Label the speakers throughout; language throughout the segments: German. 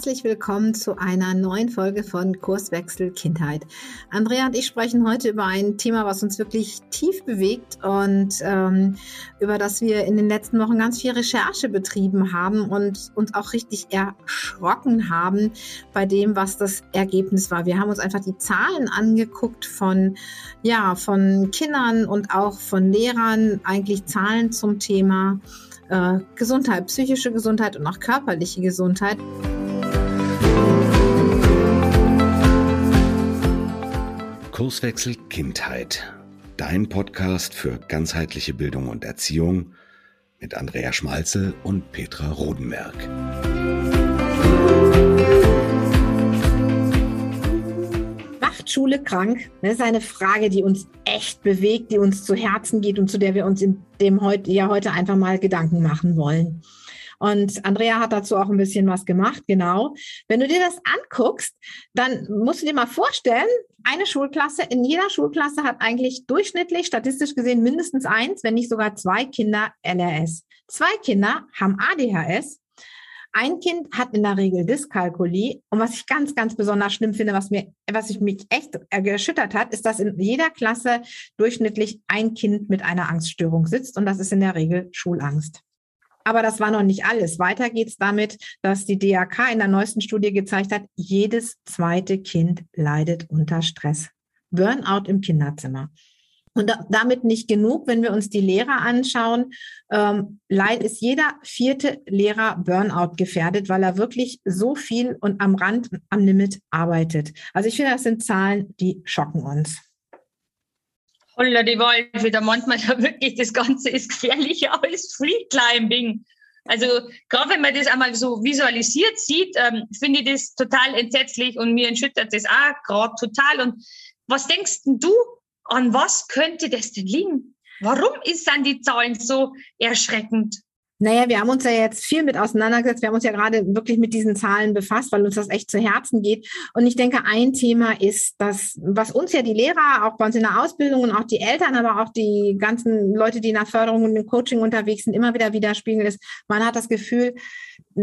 Speaker 1: Herzlich willkommen zu einer neuen Folge von Kurswechsel Kindheit. Andrea und ich sprechen heute über ein Thema, was uns wirklich tief bewegt und ähm, über das wir in den letzten Wochen ganz viel Recherche betrieben haben und uns auch richtig erschrocken haben bei dem, was das Ergebnis war. Wir haben uns einfach die Zahlen angeguckt von, ja, von Kindern und auch von Lehrern, eigentlich Zahlen zum Thema äh, Gesundheit, psychische Gesundheit und auch körperliche Gesundheit.
Speaker 2: Kurswechsel Kindheit. Dein Podcast für ganzheitliche Bildung und Erziehung mit Andrea Schmalze und Petra Rodenberg.
Speaker 1: Macht Schule krank? Das ist eine Frage, die uns echt bewegt, die uns zu Herzen geht und zu der wir uns in dem heute, ja heute einfach mal Gedanken machen wollen. Und Andrea hat dazu auch ein bisschen was gemacht, genau. Wenn du dir das anguckst, dann musst du dir mal vorstellen, eine Schulklasse, in jeder Schulklasse hat eigentlich durchschnittlich, statistisch gesehen, mindestens eins, wenn nicht sogar zwei Kinder LRS. Zwei Kinder haben ADHS ein Kind hat in der Regel Dyskalkulie. Und was ich ganz, ganz besonders schlimm finde, was mir, was ich mich echt erschüttert hat, ist, dass in jeder Klasse durchschnittlich ein Kind mit einer Angststörung sitzt. Und das ist in der Regel Schulangst. Aber das war noch nicht alles. Weiter geht's damit, dass die DAK in der neuesten Studie gezeigt hat, jedes zweite Kind leidet unter Stress. Burnout im Kinderzimmer. Und da, damit nicht genug, wenn wir uns die Lehrer anschauen, ähm, ist jeder vierte Lehrer Burnout gefährdet, weil er wirklich so viel und am Rand, am Limit arbeitet. Also ich finde, das sind Zahlen, die schocken uns.
Speaker 3: Holla die Waldfee, da meint man ja wirklich, das Ganze ist gefährlicher als Free Climbing. Also gerade wenn man das einmal so visualisiert sieht, ähm, finde ich das total entsetzlich und mir entschüttert das auch gerade total. Und was denkst du, an was könnte das denn liegen? Warum ist dann die Zahlen so erschreckend?
Speaker 1: Naja, wir haben uns ja jetzt viel mit auseinandergesetzt. Wir haben uns ja gerade wirklich mit diesen Zahlen befasst, weil uns das echt zu Herzen geht. Und ich denke, ein Thema ist, dass, was uns ja die Lehrer, auch bei uns in der Ausbildung und auch die Eltern, aber auch die ganzen Leute, die in der Förderung und im Coaching unterwegs sind, immer wieder widerspiegeln, ist, man hat das Gefühl,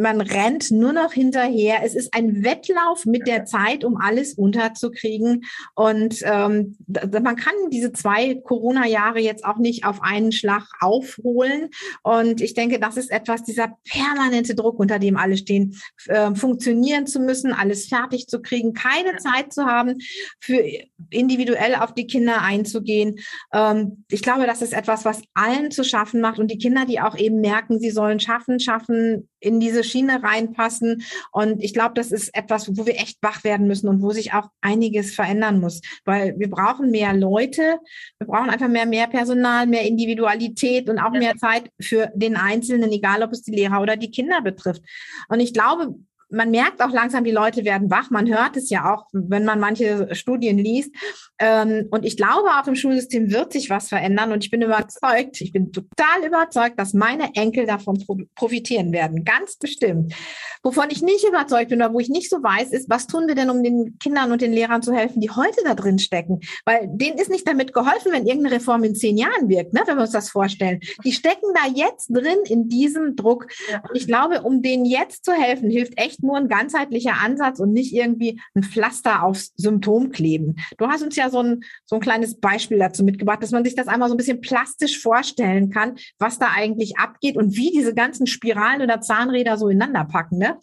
Speaker 1: man rennt nur noch hinterher. Es ist ein Wettlauf mit der Zeit, um alles unterzukriegen. Und ähm, man kann diese zwei Corona-Jahre jetzt auch nicht auf einen Schlag aufholen. Und ich denke, das ist etwas, dieser permanente Druck, unter dem alle stehen, äh, funktionieren zu müssen, alles fertig zu kriegen, keine Zeit zu haben, für individuell auf die Kinder einzugehen. Ähm, ich glaube, das ist etwas, was allen zu schaffen macht. Und die Kinder, die auch eben merken, sie sollen schaffen, schaffen, in diese Schiene reinpassen. Und ich glaube, das ist etwas, wo wir echt wach werden müssen und wo sich auch einiges verändern muss, weil wir brauchen mehr Leute, wir brauchen einfach mehr, mehr Personal, mehr Individualität und auch mehr Zeit für den Einzelnen, egal ob es die Lehrer oder die Kinder betrifft. Und ich glaube, man merkt auch langsam, die Leute werden wach. Man hört es ja auch, wenn man manche Studien liest. Ähm, und ich glaube, auch im Schulsystem wird sich was verändern. Und ich bin überzeugt, ich bin total überzeugt, dass meine Enkel davon profitieren werden. Ganz bestimmt. Wovon ich nicht überzeugt bin oder wo ich nicht so weiß, ist, was tun wir denn, um den Kindern und den Lehrern zu helfen, die heute da drin stecken? Weil denen ist nicht damit geholfen, wenn irgendeine Reform in zehn Jahren wirkt, ne? wenn wir uns das vorstellen. Die stecken da jetzt drin in diesem Druck. Und ich glaube, um denen jetzt zu helfen, hilft echt nur ein ganzheitlicher Ansatz und nicht irgendwie ein Pflaster aufs Symptom kleben. Du hast uns ja so ein, so ein kleines Beispiel dazu mitgebracht, dass man sich das einmal so ein bisschen plastisch vorstellen kann, was da eigentlich abgeht und wie diese ganzen Spiralen oder Zahnräder so ineinander packen. Ne?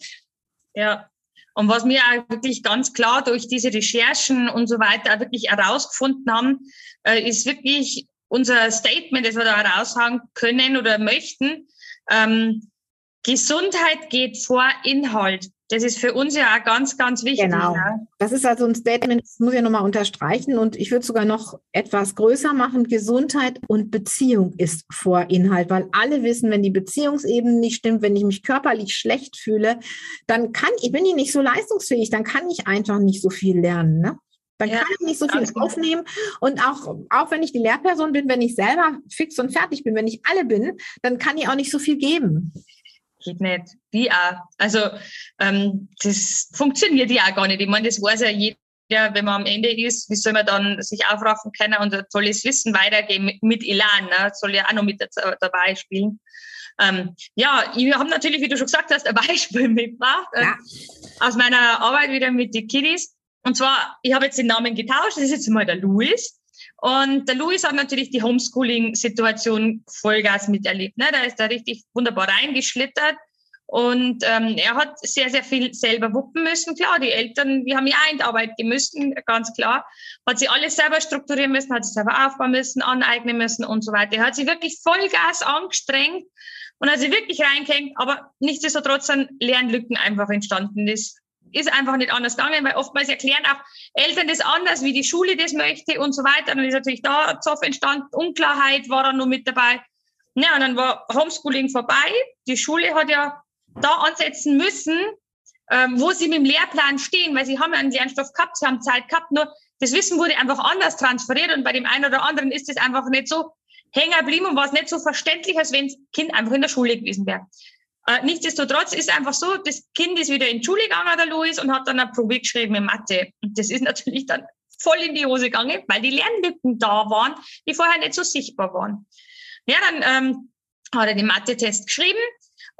Speaker 3: Ja, und was wir auch wirklich ganz klar durch diese Recherchen und so weiter wirklich herausgefunden haben, äh, ist wirklich unser Statement, das wir da heraushauen können oder möchten. Ähm, Gesundheit geht vor Inhalt. Das ist für uns ja auch ganz, ganz wichtig.
Speaker 1: Genau. Ja. Das ist also ein Statement, das muss ich nochmal unterstreichen und ich würde sogar noch etwas größer machen. Gesundheit und Beziehung ist vor Inhalt, weil alle wissen, wenn die Beziehungsebene nicht stimmt, wenn ich mich körperlich schlecht fühle, dann kann ich, bin ich nicht so leistungsfähig, dann kann ich einfach nicht so viel lernen. Ne? Dann ja, kann ich nicht so viel aufnehmen. Und auch, auch wenn ich die Lehrperson bin, wenn ich selber fix und fertig bin, wenn ich alle bin, dann kann ich auch nicht so viel geben
Speaker 3: geht nicht. Wie auch. Also ähm, das funktioniert ja auch gar nicht. Ich meine, das weiß ja jeder, wenn man am Ende ist, wie soll man dann sich aufraffen können und ein tolles Wissen weitergeben mit, mit Elan, ne? soll ja auch noch mit dabei spielen. Ähm, ja, wir haben natürlich, wie du schon gesagt hast, ein Beispiel mitgebracht äh, ja. aus meiner Arbeit wieder mit den Kiddies. Und zwar, ich habe jetzt den Namen getauscht, das ist jetzt mal der Louis. Und der Louis hat natürlich die Homeschooling-Situation Vollgas miterlebt. Ne? Da ist er richtig wunderbar reingeschlittert. Und ähm, er hat sehr, sehr viel selber wuppen müssen. Klar, die Eltern, wir haben ja auch in die Arbeit gemüssen, ganz klar. Hat sie alles selber strukturieren müssen, hat sich selber aufbauen müssen, aneignen müssen und so weiter. Er hat sich wirklich Vollgas angestrengt und hat sich wirklich reingehängt, aber nichtsdestotrotz sind Lernlücken einfach entstanden. Das ist einfach nicht anders gegangen, weil oftmals erklären auch Eltern das anders, wie die Schule das möchte und so weiter. Dann ist natürlich da Zoff entstanden, Unklarheit war dann nur mit dabei. Ja, und dann war Homeschooling vorbei. Die Schule hat ja da ansetzen müssen, ähm, wo sie mit dem Lehrplan stehen, weil sie haben ja einen Lernstoff gehabt, sie haben Zeit gehabt, nur das Wissen wurde einfach anders transferiert und bei dem einen oder anderen ist es einfach nicht so hängen geblieben und war es nicht so verständlich, als wenn das Kind einfach in der Schule gewesen wäre. Äh, nichtsdestotrotz ist einfach so, das Kind ist wieder in die Schule gegangen, der Louis, und hat dann eine Probe geschrieben in Mathe. Und das ist natürlich dann voll in die Hose gegangen, weil die Lernlücken da waren, die vorher nicht so sichtbar waren. Ja, dann ähm, hat er den Mathe-Test geschrieben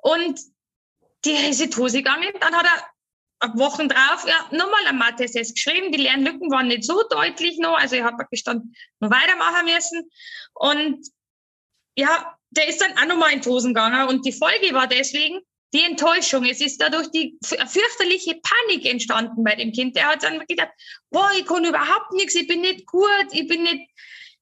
Speaker 3: und die ist in die Hose gegangen. Dann hat er Wochen drauf ja, nochmal ein Mathe-Test geschrieben. Die Lernlücken waren nicht so deutlich noch, also ich habe dann noch weitermachen müssen. Und ja, der ist dann auch nochmal in die Hosen gegangen und die Folge war deswegen die Enttäuschung. Es ist dadurch die fürchterliche Panik entstanden bei dem Kind. Der hat dann gedacht, boah, ich kann überhaupt nichts, ich bin nicht gut, ich bin nicht,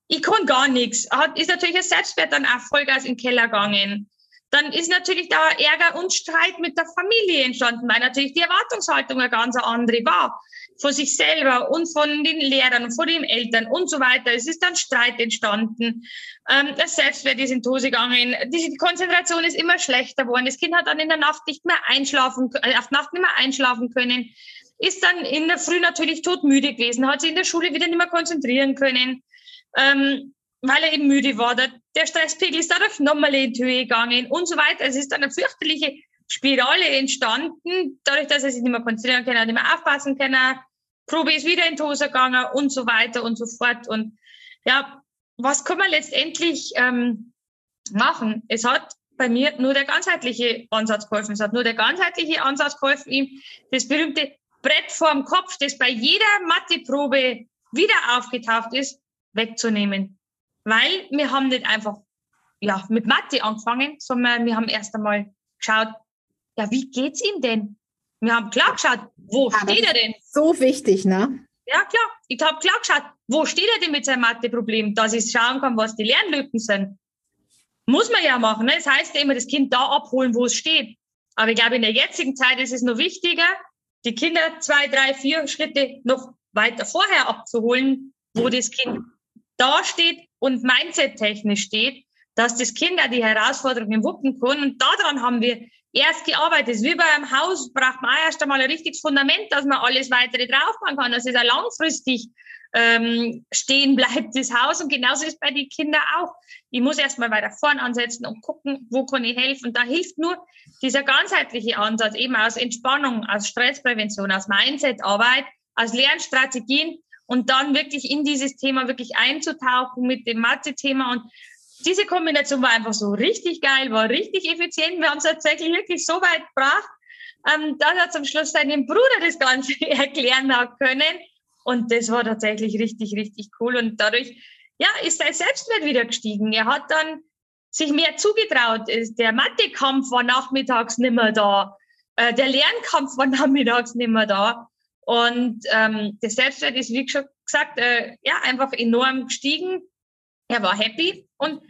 Speaker 3: ich kann gar nichts. Hat, ist natürlich ein Selbstwert dann auch Vollgas in den Keller gegangen. Dann ist natürlich da Ärger und Streit mit der Familie entstanden, weil natürlich die Erwartungshaltung eine ganz andere war von sich selber und von den Lehrern und von den Eltern und so weiter. Es ist dann Streit entstanden. Ähm, das Selbstwert ist in Hose gegangen. Die, Konzentration ist immer schlechter geworden. Das Kind hat dann in der Nacht nicht mehr einschlafen, äh, auf Nacht nicht mehr einschlafen können. Ist dann in der Früh natürlich todmüde gewesen, hat sich in der Schule wieder nicht mehr konzentrieren können. Ähm, weil er eben müde war. Der, der Stresspegel ist dadurch nochmal in die Höhe gegangen und so weiter. Es ist dann eine fürchterliche Spirale entstanden, dadurch, dass er sich nicht mehr konzentrieren kann, nicht mehr aufpassen kann. Probe ist wieder in Hose gegangen und so weiter und so fort. Und ja, was kann man letztendlich ähm, machen? Es hat bei mir nur der ganzheitliche Ansatz geholfen. Es hat nur der ganzheitliche Ansatz geholfen, ihm das berühmte Brett vorm Kopf, das bei jeder Matheprobe wieder aufgetaucht ist, wegzunehmen. Weil wir haben nicht einfach ja, mit Mathe angefangen, sondern wir haben erst einmal geschaut, ja, wie geht's ihm denn? Wir haben klar geschaut, wo ja, steht er denn?
Speaker 1: So wichtig, ne?
Speaker 3: Ja, klar. Ich habe klar geschaut, wo steht er denn mit seinem Mathe-Problem, dass ich schauen kann, was die Lernlücken sind. Muss man ja machen. Ne? Das heißt ja immer, das Kind da abholen, wo es steht. Aber ich glaube, in der jetzigen Zeit ist es noch wichtiger, die Kinder zwei, drei, vier Schritte noch weiter vorher abzuholen, wo das Kind da steht und mindset-technisch steht, dass das Kind auch die Herausforderungen wuppen kann. Und daran haben wir erst gearbeitet. Wie bei einem Haus braucht man erst einmal ein richtiges Fundament, dass man alles weitere draufbauen kann, dass es auch langfristig ähm, stehen bleibt, das Haus. Und genauso ist bei den Kindern auch. Ich muss erst mal weiter vorn ansetzen und gucken, wo kann ich helfen. Und da hilft nur dieser ganzheitliche Ansatz, eben aus Entspannung, aus Stressprävention, aus Mindsetarbeit, aus Lernstrategien und dann wirklich in dieses Thema wirklich einzutauchen mit dem Mathe-Thema und diese Kombination war einfach so richtig geil, war richtig effizient. Wir haben es tatsächlich wirklich so weit gebracht, ähm, dass er zum Schluss seinem Bruder das Ganze erklären hat können. Und das war tatsächlich richtig, richtig cool. Und dadurch, ja, ist sein Selbstwert wieder gestiegen. Er hat dann sich mehr zugetraut. Der Mathekampf war nachmittags nimmer da. Äh, der Lernkampf war nachmittags nimmer da. Und ähm, der Selbstwert ist, wie schon gesagt, äh, ja, einfach enorm gestiegen. Er war happy und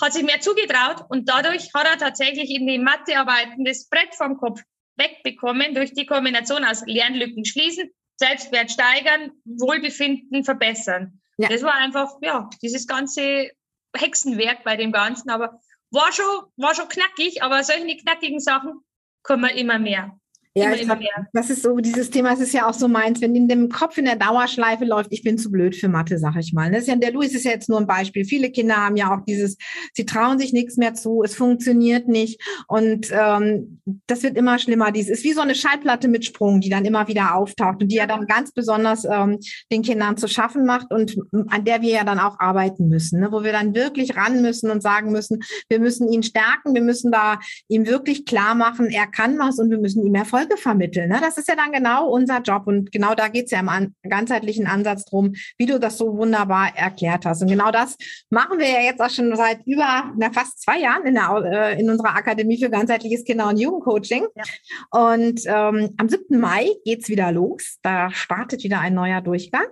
Speaker 3: hat sich mehr zugetraut und dadurch hat er tatsächlich in den Mathearbeiten das Brett vom Kopf wegbekommen durch die Kombination aus Lernlücken schließen, Selbstwert steigern, Wohlbefinden verbessern. Ja. Das war einfach, ja, dieses ganze Hexenwerk bei dem Ganzen, aber war schon, war schon knackig, aber solche knackigen Sachen kommen immer mehr.
Speaker 1: Ja, ich glaub, das ist so dieses Thema, es ist ja auch so meins, wenn in dem Kopf in der Dauerschleife läuft, ich bin zu blöd für Mathe, sag ich mal. Das ist ja, der Luis ist ja jetzt nur ein Beispiel. Viele Kinder haben ja auch dieses, sie trauen sich nichts mehr zu, es funktioniert nicht und ähm, das wird immer schlimmer. Dies ist wie so eine Schallplatte mit Sprung, die dann immer wieder auftaucht und die ja dann ganz besonders ähm, den Kindern zu schaffen macht und an der wir ja dann auch arbeiten müssen, ne? wo wir dann wirklich ran müssen und sagen müssen, wir müssen ihn stärken, wir müssen da ihm wirklich klar machen, er kann was und wir müssen ihm Erfolge vermitteln. Ne? Das ist ja dann genau unser Job und genau da geht es ja im an ganzheitlichen Ansatz drum, wie du das so wunderbar erklärt hast. Und genau das machen wir ja jetzt auch schon seit über na, fast zwei Jahren in, der, äh, in unserer Akademie für ganzheitliches Kinder- und Jugendcoaching. Ja. Und ähm, am 7. Mai geht's wieder los. Da startet wieder ein neuer Durchgang.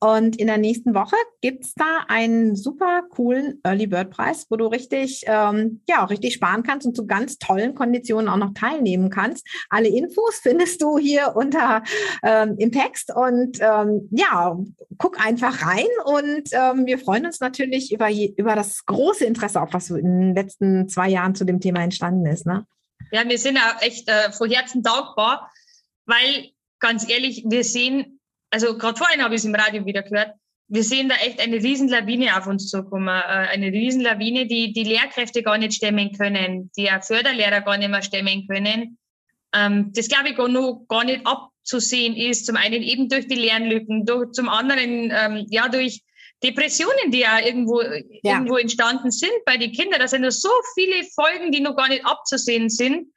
Speaker 1: Und in der nächsten Woche gibt's da einen super coolen Early Bird Preis, wo du richtig, ähm, ja, auch richtig sparen kannst und zu ganz tollen Konditionen auch noch teilnehmen kannst. Alle Infos findest du hier unter ähm, im Text und ähm, ja, guck einfach rein und ähm, wir freuen uns natürlich über, über das große Interesse, auch was in den letzten zwei Jahren zu dem Thema entstanden ist. Ne?
Speaker 3: Ja, wir sind auch echt äh, von Herzen dankbar, weil ganz ehrlich, wir sehen, also gerade vorhin habe ich es im Radio wieder gehört, wir sehen da echt eine Riesenlawine auf uns zukommen. Äh, eine Riesenlawine, die die Lehrkräfte gar nicht stemmen können, die auch Förderlehrer gar nicht mehr stemmen können. Ähm, das glaube ich gar, noch gar nicht abzusehen ist. Zum einen eben durch die Lernlücken, durch, zum anderen ähm, ja durch Depressionen, die ja irgendwo, ja. irgendwo entstanden sind bei den Kindern. Da sind noch so viele Folgen, die noch gar nicht abzusehen sind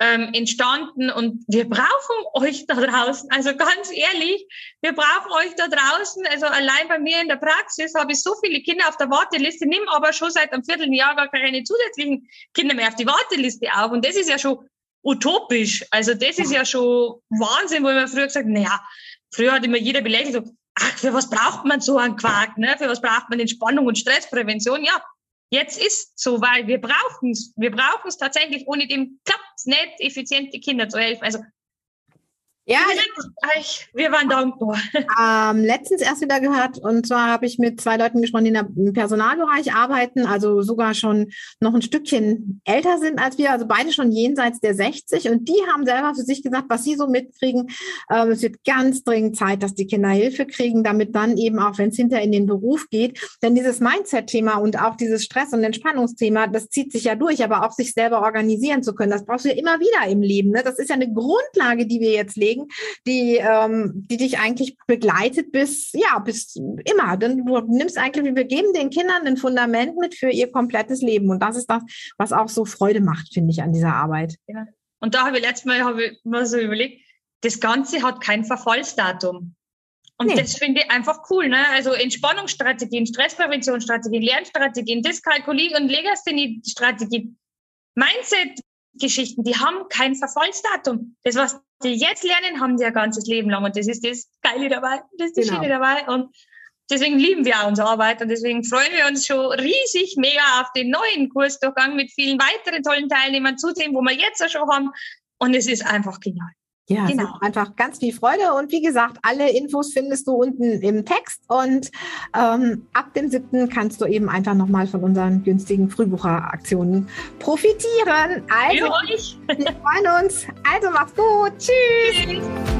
Speaker 3: ähm, entstanden und wir brauchen euch da draußen. Also ganz ehrlich, wir brauchen euch da draußen. Also allein bei mir in der Praxis habe ich so viele Kinder auf der Warteliste, nimm aber schon seit einem Vierteljahr gar keine zusätzlichen Kinder mehr auf die Warteliste auf. Und das ist ja schon utopisch. Also das ist ja schon Wahnsinn, wo man früher gesagt, naja, früher hat immer jeder belächelt, ach, für was braucht man so einen Quark, ne? Für was braucht man Entspannung und Stressprävention? Ja, jetzt ist so, weil wir brauchen es. Wir brauchen es tatsächlich. Ohne dem klappt es nicht, effiziente Kinder zu helfen. Also ja, wir waren dankbar.
Speaker 1: Ähm, letztens erst wieder gehört, und zwar habe ich mit zwei Leuten gesprochen, die im Personalbereich arbeiten, also sogar schon noch ein Stückchen älter sind als wir, also beide schon jenseits der 60. Und die haben selber für sich gesagt, was sie so mitkriegen, ähm, es wird ganz dringend Zeit, dass die Kinder Hilfe kriegen, damit dann eben auch, wenn es hinterher in den Beruf geht, denn dieses Mindset-Thema und auch dieses Stress- und Entspannungsthema, das zieht sich ja durch, aber auch sich selber organisieren zu können, das brauchst du ja immer wieder im Leben. Ne? Das ist ja eine Grundlage, die wir jetzt legen Kollegen, die, ähm, die dich eigentlich begleitet bis, ja, bis immer. Denn du nimmst eigentlich, wir geben den Kindern ein Fundament mit für ihr komplettes Leben. Und das ist das, was auch so Freude macht, finde ich, an dieser Arbeit.
Speaker 3: Ja. Und da habe ich letztes Mal habe ich mal so überlegt, das Ganze hat kein Verfallsdatum. Und nee. das finde ich einfach cool. Ne? Also Entspannungsstrategien, Stresspräventionsstrategien, Lernstrategien, Dyskalkulie und Legasthenie-Strategien, Mindset-Geschichten, die haben kein Verfallsdatum. Das, was die jetzt lernen, haben sie ein ganzes Leben lang. Und das ist das Geile dabei, das ist die genau. Schöne dabei. Und deswegen lieben wir auch unsere Arbeit und deswegen freuen wir uns schon riesig mega auf den neuen Kursdurchgang mit vielen weiteren tollen Teilnehmern zusehen, wo wir jetzt auch schon haben. Und es ist einfach genial.
Speaker 1: Ja, genau. einfach ganz viel Freude. Und wie gesagt, alle Infos findest du unten im Text. Und ähm, ab dem 7. kannst du eben einfach nochmal von unseren günstigen Frühbucheraktionen profitieren. Also, wir freuen uns. Also, mach's gut. Tschüss. Tschüss.